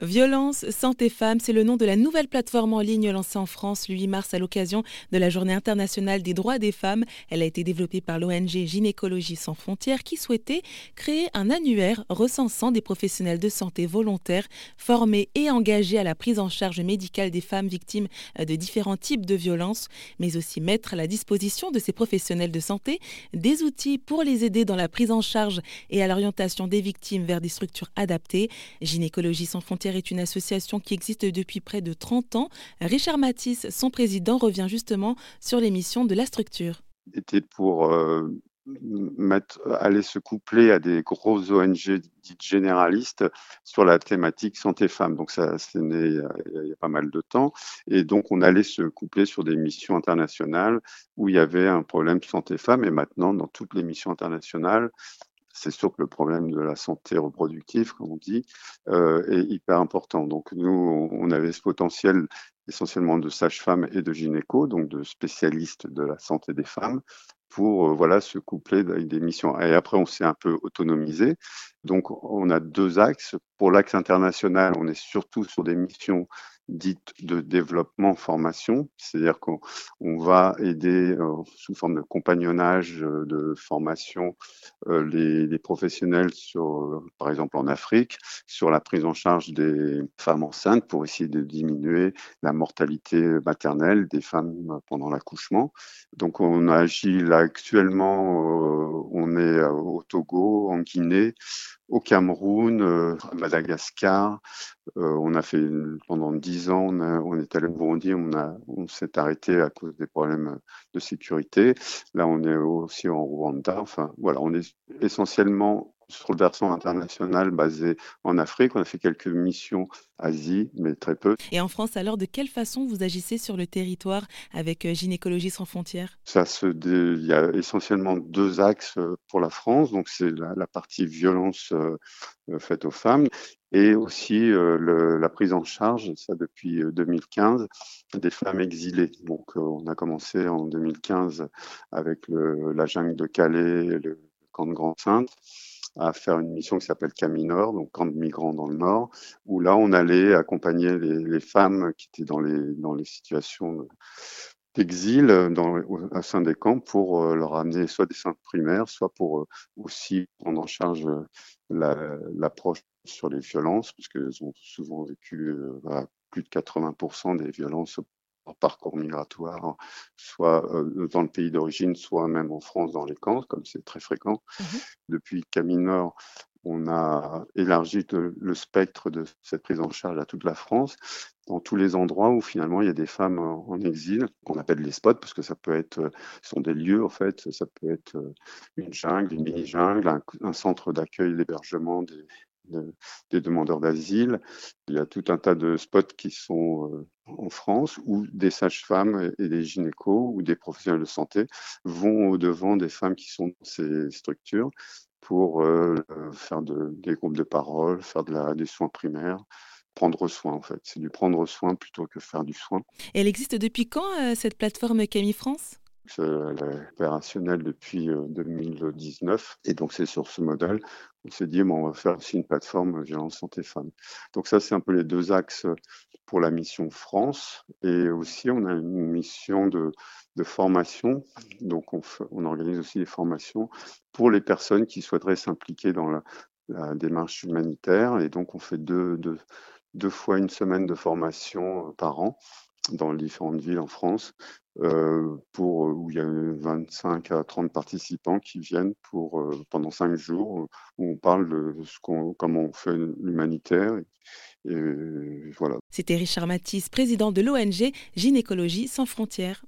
Violence, santé femmes, c'est le nom de la nouvelle plateforme en ligne lancée en France le 8 mars à l'occasion de la Journée internationale des droits des femmes. Elle a été développée par l'ONG Gynécologie sans frontières qui souhaitait créer un annuaire recensant des professionnels de santé volontaires formés et engagés à la prise en charge médicale des femmes victimes de différents types de violences, mais aussi mettre à la disposition de ces professionnels de santé des outils pour les aider dans la prise en charge et à l'orientation des victimes vers des structures adaptées. Gynécologie sans frontières est une association qui existe depuis près de 30 ans. Richard Matisse, son président, revient justement sur les missions de la structure. C'était pour euh, aller se coupler à des grosses ONG dites généralistes sur la thématique santé-femme. Donc ça, c'est né il y a pas mal de temps. Et donc on allait se coupler sur des missions internationales où il y avait un problème santé-femme. Et maintenant, dans toutes les missions internationales, c'est sûr que le problème de la santé reproductive, comme on dit, euh, est hyper important. Donc nous, on avait ce potentiel essentiellement de sages-femmes et de gynéco, donc de spécialistes de la santé des femmes, pour euh, voilà se coupler avec des missions. Et après, on s'est un peu autonomisé. Donc, on a deux axes. Pour l'axe international, on est surtout sur des missions dites de développement formation, c'est-à-dire qu'on va aider euh, sous forme de compagnonnage, euh, de formation, euh, les, les, professionnels sur, par exemple en Afrique, sur la prise en charge des femmes enceintes pour essayer de diminuer la mortalité maternelle des femmes pendant l'accouchement. Donc on agit là actuellement, on est au Togo, en Guinée, au Cameroun, euh, à Madagascar. Euh, on a fait pendant dix ans, on, on, est allé au Burundi, on, a, on s'est arrêté à cause des problèmes de sécurité. Là, on est aussi en Rwanda. Enfin, voilà, on est essentiellement sur le versant international basé en Afrique. On a fait quelques missions Asie, mais très peu. Et en France, alors, de quelle façon vous agissez sur le territoire avec euh, Gynécologie sans frontières? Ça se Il y a essentiellement deux axes euh, pour la France. Donc, c'est la, partie violence euh, faite aux femmes et aussi la prise en charge, ça depuis 2015, des femmes exilées. Donc, on a commencé en 2015 avec le, la jungle de Calais, le camp de Grande-Sainte à faire une mission qui s'appelle Caminor, donc camp de migrants dans le Nord, où là on allait accompagner les, femmes qui étaient dans les, dans les situations d'exil dans, au, sein des camps pour euh, leur amener soit des centres primaires, soit pour euh, aussi prendre en charge euh, l'approche sur les violences, parce qu'elles ont souvent vécu plus de 80% des violences parcours migratoire, soit euh, dans le pays d'origine, soit même en France dans les camps, comme c'est très fréquent. Mmh Depuis Caminor, on a élargi le, spectre de cette prise en charge à toute la France, dans tous les endroits où finalement il y a des femmes en exil, qu'on appelle les spots, parce que ça peut être, euh, ce sont des lieux en fait, ça peut être euh, une jungle, une mini-jungle, un, un centre d'accueil, d'hébergement des, des demandeurs d'asile. Il y a tout un tas de spots qui sont euh, en France où des sages-femmes et des gynécos ou des professionnels de santé vont au-devant des femmes qui sont dans ces structures pour euh, faire de, des groupes de parole, faire de la, des soins primaires, prendre soin en fait. C'est du prendre soin plutôt que faire du soin. elle existe depuis quand euh, cette plateforme Camille France? Elle est opérationnelle depuis 2019 et donc c'est sur ce modèle on s'est dit, on va faire aussi une plateforme violence santé femmes. Donc ça, c'est un peu les deux axes pour la mission France. Et aussi, on a une mission de, de formation. Donc on, on, organise aussi des formations pour les personnes qui souhaiteraient s'impliquer dans la, la, démarche humanitaire. Et donc on fait deux, deux, deux fois une semaine de formation par an dans différentes villes en France, euh, pour, où il y a 25 à 30 participants qui viennent pour, euh, pendant cinq jours, où on parle de ce qu'on, comment on fait l'humanitaire. Et, voilà. C'était Richard Matisse, président de l'ONG Gynécologie sans frontières.